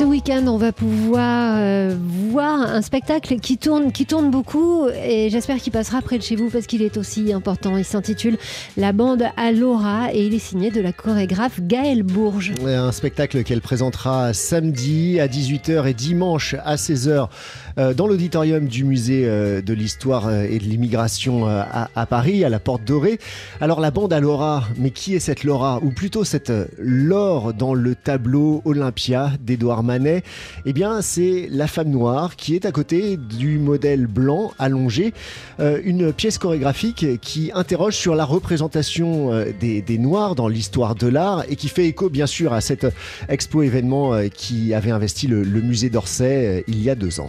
Ce week-end, on va pouvoir euh, voir un spectacle qui tourne, qui tourne beaucoup et j'espère qu'il passera près de chez vous parce qu'il est aussi important. Il s'intitule La bande à Laura et il est signé de la chorégraphe Gaëlle Bourges. Un spectacle qu'elle présentera samedi à 18h et dimanche à 16h euh, dans l'auditorium du musée euh, de l'histoire et de l'immigration à, Paris, à la Porte Dorée. Alors la bande à Laura, mais qui est cette Laura? Ou plutôt cette Laure dans le tableau Olympia d'Edouard Manet Eh bien, c'est la femme noire qui est à côté du modèle blanc allongé. Euh, une pièce chorégraphique qui interroge sur la représentation euh, des, Noirs dans l'histoire de l'art et qui fait écho, bien sûr, à cet expo événement euh, qui avait investi le musée d'Orsay il y a deux ans.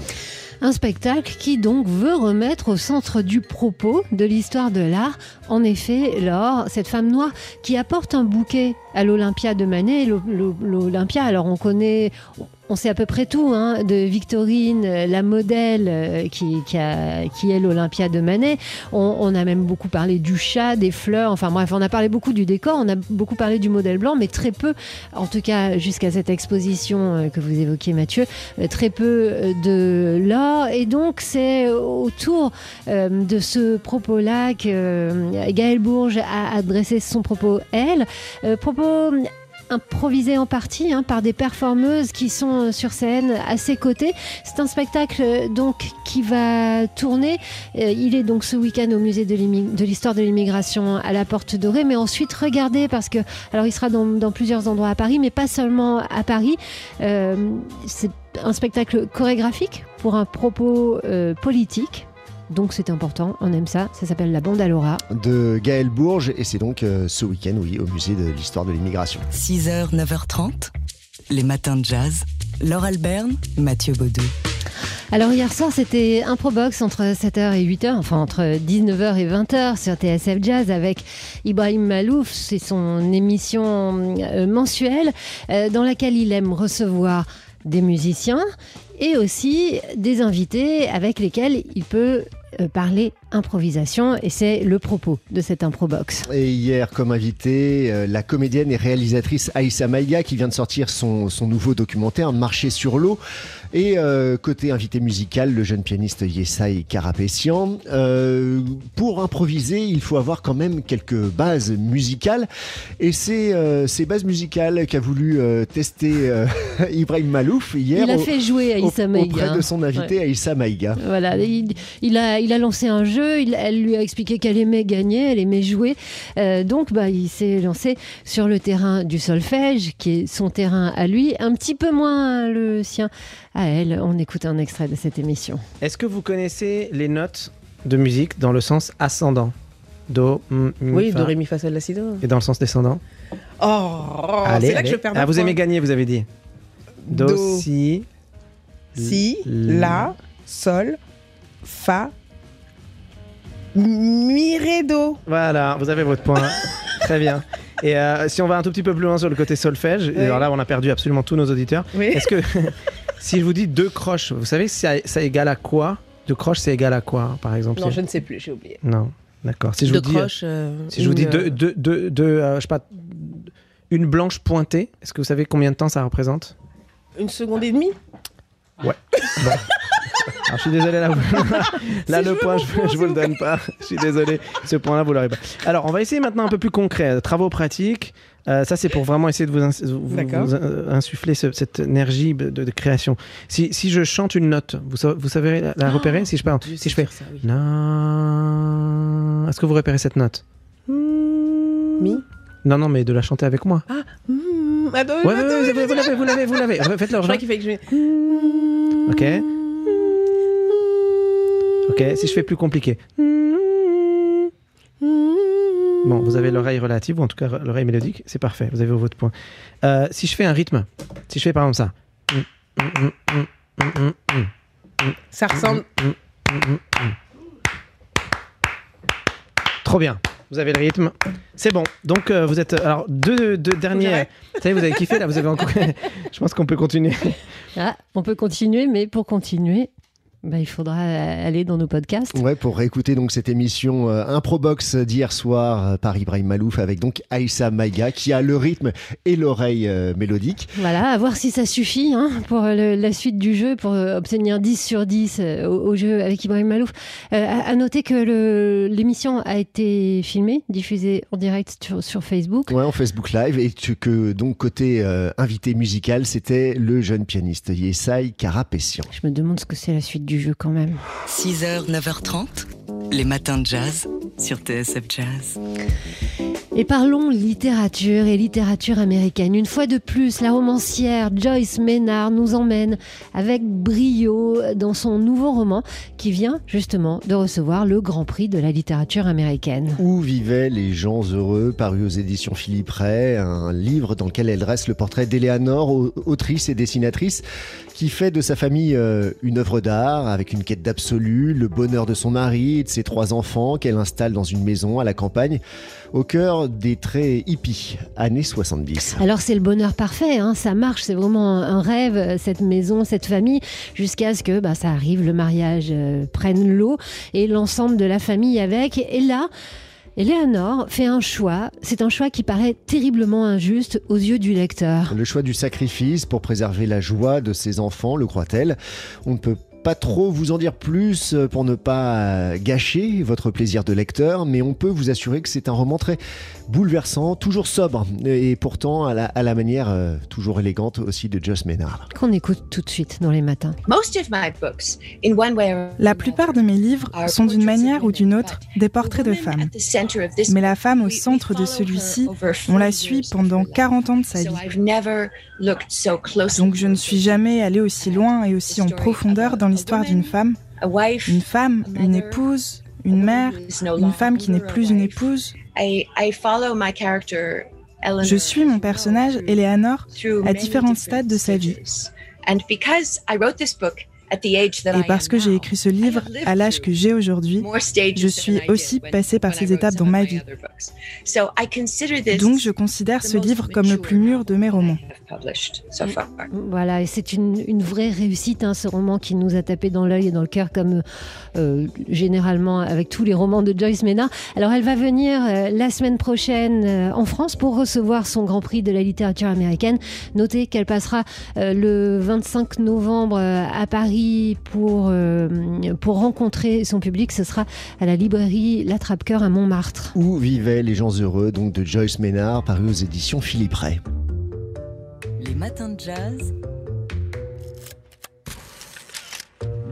Un spectacle qui donc veut remettre au centre du propos de l'histoire de l'art, en effet, cette femme noire qui apporte un bouquet à l'Olympia de Manet. L'Olympia, alors on connaît, on sait à peu près tout hein, de Victorine, la modèle euh, qui, est l'Olympia de Manet. On, a même beaucoup parlé du chat, des fleurs, enfin bref, on a parlé beaucoup du décor, on a beaucoup parlé du modèle blanc, mais très peu, en tout cas jusqu'à cette exposition euh, que vous évoquiez Mathieu, euh, très peu de l'or. Et donc c'est autour de ce propos-là que Gaëlle Bourges a adressé son propos, elle. propos improvisé en partie hein, par des performeuses qui sont euh, sur scène à ses côtés. C'est un spectacle euh, donc qui va tourner. Euh, il est donc ce week-end au musée de l'histoire de l'immigration à la Porte Dorée, mais ensuite regardez parce que alors il sera dans, plusieurs endroits à Paris, mais pas seulement à Paris. c'est un spectacle chorégraphique pour un propos politique donc c'est important, on aime ça. Ça s'appelle La Bande à Laura. De Gaël Bourges, et c'est donc euh, ce week-end, oui, au musée de l'histoire de l'immigration. 6h, 9h30, les matins de jazz. Laure Alberne, Mathieu Baudou. Alors hier soir, c'était Improbox entre 7h et 8h, enfin entre 19h et 20h sur TSF Jazz avec Ibrahim Malouf. C'est son émission euh, mensuelle euh, dans laquelle il aime recevoir des musiciens et aussi des invités avec lesquels il peut parler improvisation et c'est le propos de cette improbox. Et hier, comme invité, euh, la comédienne et réalisatrice Aïssa Maïga qui vient de sortir son, son nouveau documentaire Marcher sur l'eau. Et euh, côté invité musical, le jeune pianiste Yesai Karapessian. pour improviser, il faut avoir quand même quelques bases musicales. Et c'est ces bases musicales qu'a voulu tester Ibrahim Malouf hier. Il a fait jouer Aïssa Maïga. Auprès de son invité Aïssa Maïga. Voilà, il, il a il a lancé un jeu, elle lui a expliqué qu'elle aimait gagner, elle aimait jouer. Euh, donc, bah, il s'est lancé sur le terrain du solfège, qui est son terrain à lui, un petit peu moins le sien à elle. On écoute un extrait de cette émission. Est-ce que vous connaissez les notes de musique dans le sens ascendant Do, mi, Oui, Do, Ré, Mi, Fa, Sol, La, Si, Do. Et dans le sens descendant Oh, c'est là que je perds ah, Vous aimez gagner, vous avez dit. Do, Si, Si, La, Sol, Fa, Miredo. Voilà, vous avez votre point. Très bien. Et euh, si on va un tout petit peu plus loin sur le côté solfège, alors là on a perdu absolument tous nos auditeurs. Est-ce que si je vous dis deux croches, vous savez ça, ça égale à quoi? Deux croches c'est égal à quoi par exemple? Non, je ne sais plus, j'ai oublié. Non, d'accord. Si je vous dis, croches, euh, si je vous dis deux, deux, deux, euh, je sais pas, une blanche pointée, est-ce que vous savez combien de temps ça représente? Une seconde et demie? Ouais. Bon. Alors, je suis désolé, là, là le point, je, je, vous le donne pas. Je suis désolé, ce point-là, vous l'aurez pas. Alors, on va essayer maintenant un peu plus concret. Travaux pratiques. Euh, ça, c'est pour vraiment essayer de vous, euh, insuffler cette énergie de, création. Si, si, je chante une note, vous, vous savez la, oh, repérer? Si je parle, si je fais oui. est-ce que vous repérez cette note? Mi Non, non, mais de la chanter avec moi. Ah, mm, attends, ouais, attends, vous l'avez, vous l'avez, vous l'avez. Faites-le. Je crois qu'il fait que je. Ok. Ok, si je fais plus compliqué. Bon, vous avez l'oreille relative, ou en tout cas l'oreille mélodique, c'est parfait, vous avez votre point. Euh, si je fais un rythme, si je fais par exemple ça. Ça ressemble. Trop bien. Vous avez le rythme. C'est bon. Donc, euh, vous êtes. Alors, deux, deux derniers. Vous savez, vous avez kiffé là. Vous avez encore. Je pense qu'on peut continuer. Ah, on peut continuer, mais pour continuer, Bah, il faudra aller dans nos podcasts. Ouais, pour réécouter donc cette émission euh, Improbox d'hier soir euh, par Ibrahim Malouf avec donc Aïssa Maïga qui a le rythme et l'oreille euh, mélodique. Voilà, à voir si ça suffit hein, pour le- la suite du jeu, pour euh, obtenir 10 sur 10 euh, au, au jeu avec Ibrahim Malouf. Euh, à, à noter que l'émission a été filmée, diffusée en direct sur, sur Facebook. Ouais, en Facebook Live et que donc côté euh, invité musical, c'était le jeune pianiste Yesai Karapessian. Je me demande ce que c'est la suite du jeu quand même. 6h, 9h30, les matins de jazz sur TSF Jazz. Et parlons littérature et littérature américaine. Une fois de plus, la romancière Joyce Maynard nous emmène avec brio dans son nouveau roman qui vient justement de recevoir le Grand Prix de la littérature américaine. Où vivaient les gens heureux, paru aux éditions Philippe Ray, un livre dans lequel elle dresse le portrait d'Éléanore, au- autrice et dessinatrice, qui fait de sa famille euh, une œuvre d'art avec une quête d'absolu, le bonheur de son mari et de ses trois enfants qu'elle installe dans une maison à la campagne, au cœur des traits hippies, années 70. Alors c'est le bonheur parfait, hein, ça marche, c'est vraiment un rêve, euh, cette maison, cette famille, jusqu'à ce que bah, ça arrive, le mariage euh, prenne l'eau et l'ensemble de la famille avec. Et là, Eleanor fait un choix, c'est un choix qui paraît terriblement injuste aux yeux du lecteur. Le choix du sacrifice pour préserver la joie de ses enfants, le croit-elle? On ne peut pas trop vous en dire plus euh, pour ne pas euh, gâcher votre plaisir de lecteur, mais on peut vous assurer que c'est un roman très bouleversant, toujours sobre, et pourtant à la, à la manière euh, toujours élégante aussi de Joss Maynard. Qu'on écoute tout de suite dans les matins. Most of my books, in one way or La plupart de mes livres sont d'une manière ou d'une autre des portraits de femmes. Mais la femme au centre de celui-ci, on la suit pendant 40 ans de sa vie. Donc je ne suis jamais allée aussi loin et aussi en profondeur dans l'histoire d'une femme. Une femme, une épouse, une mère, une femme qui n'est plus une épouse. Je suis mon personnage, Eleanor, à différents stades de sa vie. Et parce que j'ai écrit ce livre à l'âge que j'ai aujourd'hui, je suis aussi passée par ces étapes dans ma vie. Donc je considère ce livre comme le plus mûr de mes romans. Voilà, et c'est une, une vraie réussite, hein, ce roman qui nous a tapé dans l'œil et dans le cœur, comme euh, généralement avec tous les romans de Joyce Maynard. Alors elle va venir euh, la semaine prochaine euh, en France pour recevoir son Grand Prix de la littérature américaine. Notez qu'elle passera euh, le 25 novembre euh, à Paris pour, euh, pour rencontrer son public. Ce sera à la librairie L'Attrape-Cœur à Montmartre. Où vivaient les gens heureux, donc de Joyce Maynard, paru aux éditions Philippe Ray. Les matins de jazz.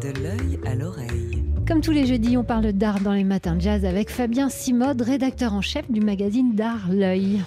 De l'œil à l'oreille. Comme tous les jeudis, on parle d'art dans les matins jazz avec Fabien Simode, rédacteur en chef du magazine D'Art L'œil.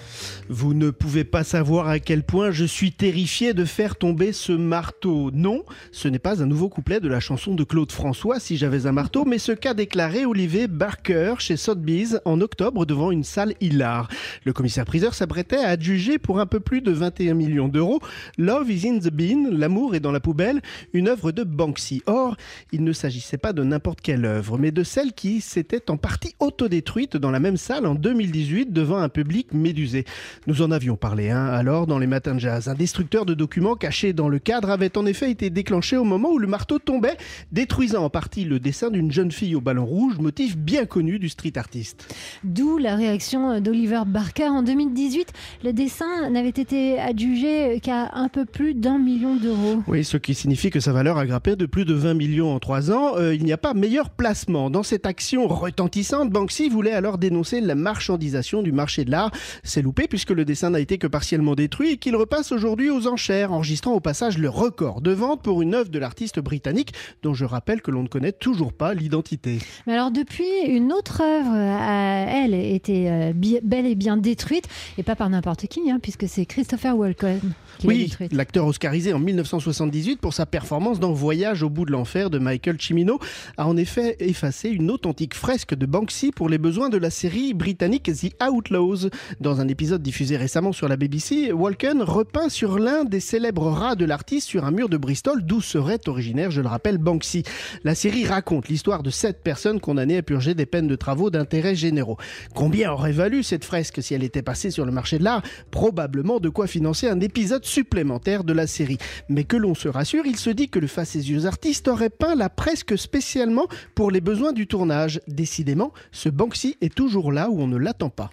Vous ne pouvez pas savoir à quel point je suis terrifié de faire tomber ce marteau. Non, ce n'est pas un nouveau couplet de la chanson de Claude François, Si j'avais un marteau, mais ce qu'a déclaré Olivier Barker chez Sotheby's en octobre devant une salle hilar. Le commissaire-priseur s'apprêtait à adjuger pour un peu plus de 21 millions d'euros Love is in the bin, L'amour est dans la poubelle, une œuvre de Banksy. Or, il ne s'agissait pas de n'importe quelle œuvre, mais de celle qui s'était en partie autodétruite dans la même salle en 2018 devant un public médusé. Nous en avions parlé hein, alors dans les matins de jazz. Un destructeur de documents caché dans le cadre avait en effet été déclenché au moment où le marteau tombait, détruisant en partie le dessin d'une jeune fille au ballon rouge, motif bien connu du street artiste. D'où la réaction d'Oliver Barker en 2018. Le dessin n'avait été adjugé qu'à un peu plus d'un million d'euros. Oui, ce qui signifie que sa valeur a grimpé de plus de 20 millions en trois ans. Euh, il n'y a pas meilleur placement. Dans cette action retentissante, Banksy voulait alors dénoncer la marchandisation du marché de l'art. C'est loupé puisque le dessin n'a été que partiellement détruit et qu'il repasse aujourd'hui aux enchères, enregistrant au passage le record de vente pour une œuvre de l'artiste britannique dont je rappelle que l'on ne connaît toujours pas l'identité. Mais alors depuis, une autre œuvre, euh, elle, était euh, bel et bien détruite, et pas par n'importe qui, hein, puisque c'est Christopher Walken qui l'a Oui, détruite. l'acteur oscarisé en 1978 pour sa performance dans Voyage au bout de l'enfer de Michael Cimino a en effet effacé une authentique fresque de Banksy pour les besoins de la série britannique The Outlaws. Dans un épisode diffusé récemment sur la BBC, Walken repeint sur l'un des célèbres rats de l'artiste sur un mur de Bristol d'où serait originaire, je le rappelle, Banksy. La série raconte l'histoire de sept personnes condamnées à purger des peines de travaux d'intérêt généraux. Combien aurait valu cette fresque si elle était passée sur le marché de l'art? Probablement de quoi financer un épisode supplémentaire de la série. Mais que l'on se rassure, il se dit que le facétieux artiste aurait peint la presque spécialement pour les besoins du tournage. Décidément, ce Banksy est toujours là où on ne l'attend pas.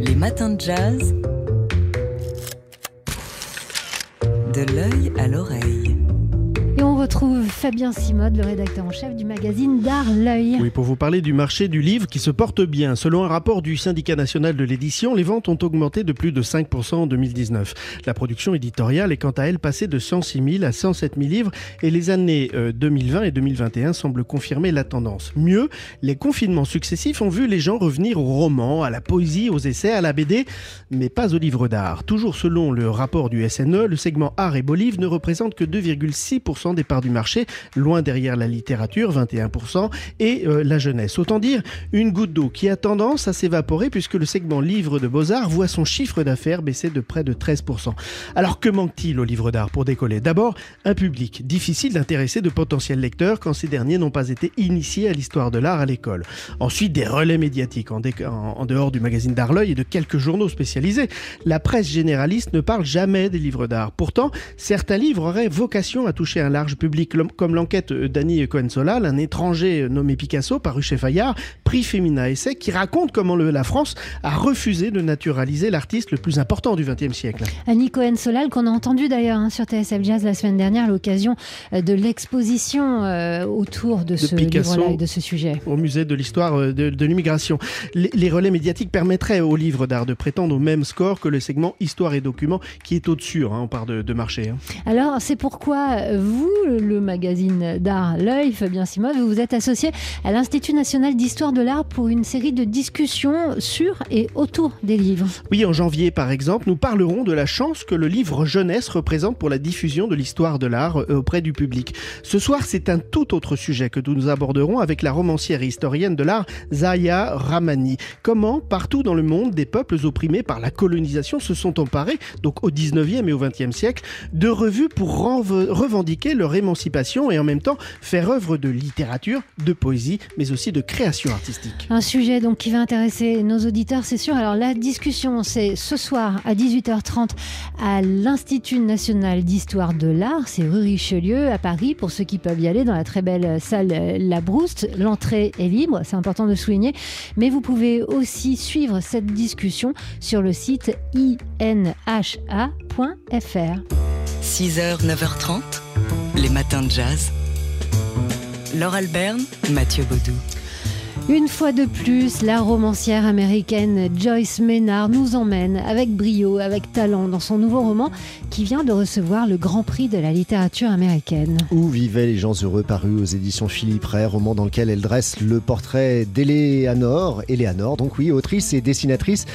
Les matins de jazz. De l'œil à l'oreille. On retrouve Fabien Simode, le rédacteur en chef du magazine D'Art L'œil. Oui, pour vous parler du marché du livre qui se porte bien. Selon un rapport du syndicat national de l'édition, les ventes ont augmenté de plus de 5% en 2019. La production éditoriale est quant à elle passée de 106 000 à 107 000 livres et les années 2020 euh, et 2021 semblent confirmer la tendance. Mieux, les confinements successifs ont vu les gens revenir au roman, à la poésie, aux essais, à la BD, mais pas aux livres d'art. Toujours selon le rapport du SNE, le segment art et beau livre ne représente que 2,6% des parts du marché, loin derrière la littérature, 21%, et euh, la jeunesse. Autant dire une goutte d'eau qui a tendance à s'évaporer puisque le segment livre de beaux-arts voit son chiffre d'affaires baisser de près de 13%. Alors que manque-t-il au livre d'art pour décoller? D'abord, un public. Difficile d'intéresser de potentiels lecteurs quand ces derniers n'ont pas été initiés à l'histoire de l'art à l'école. Ensuite, des relais médiatiques en, dehors du magazine d'art l'œil et de quelques journaux spécialisés. La presse généraliste ne parle jamais des livres d'art. Pourtant, certains livres auraient vocation à toucher un large public, comme l'enquête d'Annie Cohen-Solal, un étranger nommé Picasso, paru chez Fayard, prix Femina Essai, qui raconte comment le, la France a refusé de naturaliser l'artiste le plus important du XXe siècle. Annie Cohen-Solal, qu'on a entendu d'ailleurs hein, sur TSF Jazz la semaine dernière à l'occasion euh, de l'exposition euh, autour de, ce livre-là et de ce sujet. Au musée de l'histoire euh, de, l'immigration. Les, relais médiatiques permettraient au livre d'art de prétendre au même score que le segment Histoire et Documents, qui est au-dessus, hein, on parle de, de marché. Hein. Alors, c'est pourquoi vous, le magazine d'art L'œil, Fabien Simone, vous vous êtes associé à l'Institut national d'histoire de l'art pour une série de discussions sur et autour des livres. Oui, en janvier par exemple, nous parlerons de la chance que le livre jeunesse représente pour la diffusion de l'histoire de l'art euh, auprès du public. Ce soir, c'est un tout autre sujet que nous aborderons avec la romancière et historienne de l'art Zaya Ramani. Comment, partout dans le monde, des peuples opprimés par la colonisation se sont emparés, donc au 19e et au 20e siècle, de revues pour revendiquer leur émancipation et en même temps faire œuvre de littérature, de poésie, mais aussi de création artistique. Un sujet donc qui va intéresser nos auditeurs, c'est sûr. Alors la discussion, c'est ce soir à 18h30 à l'Institut national d'histoire de l'art, c'est rue Richelieu à Paris, pour ceux qui peuvent y aller dans la très belle salle La Brouste. L'entrée est libre, c'est important de souligner, mais vous pouvez aussi suivre cette discussion sur le site inha.fr. 6h, 9h30, les matins de jazz. Laure Alberne, Mathieu Baudou. Une fois de plus, la romancière américaine Joyce Maynard nous emmène avec brio, avec talent dans son nouveau roman qui vient de recevoir le Grand Prix de la littérature américaine. Où vivaient les gens heureux paru aux éditions Philippe Ray, roman dans lequel elle dresse le portrait d'Eléanor, Eleanor, donc oui, autrice et dessinatrice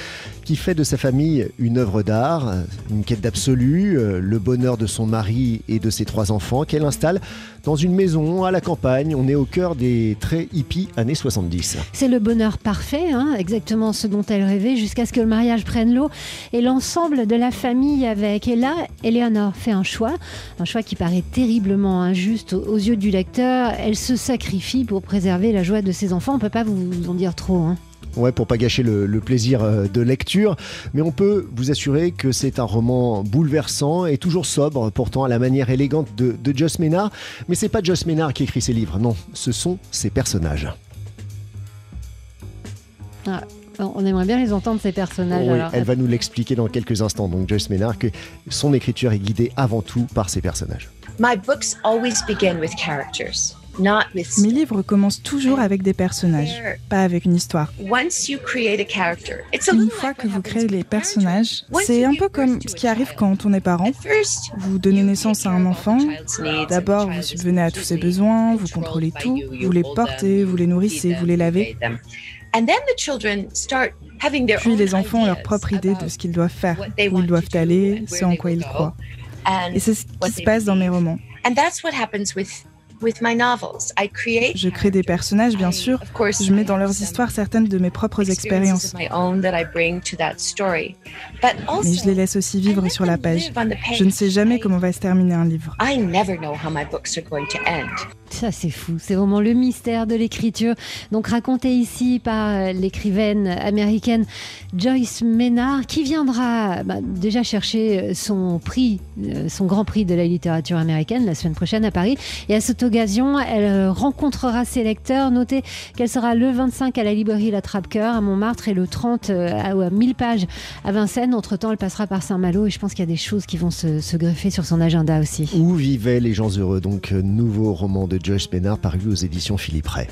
qui fait de sa famille une œuvre d'art, une quête d'absolu, euh, le bonheur de son mari et de ses trois enfants, qu'elle installe dans une maison à la campagne. On est au cœur des très hippies années 70. C'est le bonheur parfait, hein, exactement ce dont elle rêvait, jusqu'à ce que le mariage prenne l'eau et l'ensemble de la famille avec. Et là, Eleanor fait un choix, un choix qui paraît terriblement injuste aux yeux du lecteur. Elle se sacrifie pour préserver la joie de ses enfants. On ne peut pas vous en dire trop. Hein. Ouais, pour pas gâcher le, plaisir euh, de lecture. Mais on peut vous assurer que c'est un roman bouleversant et toujours sobre, pourtant à la manière élégante de, de Joss Ménard. Mais c'est pas Joss Ménard qui écrit ses livres, non, ce sont ses personnages. Ah, on aimerait bien les entendre, ces personnages. Oui, elle va nous l'expliquer dans quelques instants. Donc, Joyce Ménard, que son écriture est guidée avant tout par ses personnages. My books always begin with characters. Mes livres commencent toujours avec des personnages, pas avec une histoire. Une fois que vous créez les personnages, c'est un peu comme ce qui arrive quand on est parent. Vous donnez naissance à un enfant, d'abord vous subvenez à tous ses besoins, vous contrôlez tout, vous les portez, vous les nourrissez, vous les lavez. Puis les enfants ont leur propre idée de ce qu'ils doivent faire, où ils doivent aller, ce en quoi ils croient. Et c'est ce qui se passe dans mes romans. Je crée des personnages, bien sûr. Je mets dans leurs histoires certaines de mes propres expériences. Mais je les laisse aussi vivre sur la page. Je ne sais jamais comment va se terminer un livre. Ça, c'est fou. C'est vraiment le mystère de l'écriture. Donc, raconté ici par l'écrivaine américaine Joyce Maynard, qui viendra bah, déjà chercher son prix, euh, son grand prix de la littérature américaine la semaine prochaine à Paris. Et à cette occasion, elle euh, rencontrera ses lecteurs. Notez qu'elle sera le 25 à la librairie La Trappe-Cœur à Montmartre et le 30 euh, à 1000 pages à Vincennes. Entre-temps, elle passera par Saint-Malo et je pense qu'il y a des choses qui vont se greffer sur son agenda aussi. Où vivaient les gens heureux? Donc, nouveau roman de Joyce Bénard paru aux éditions Philippe Ray.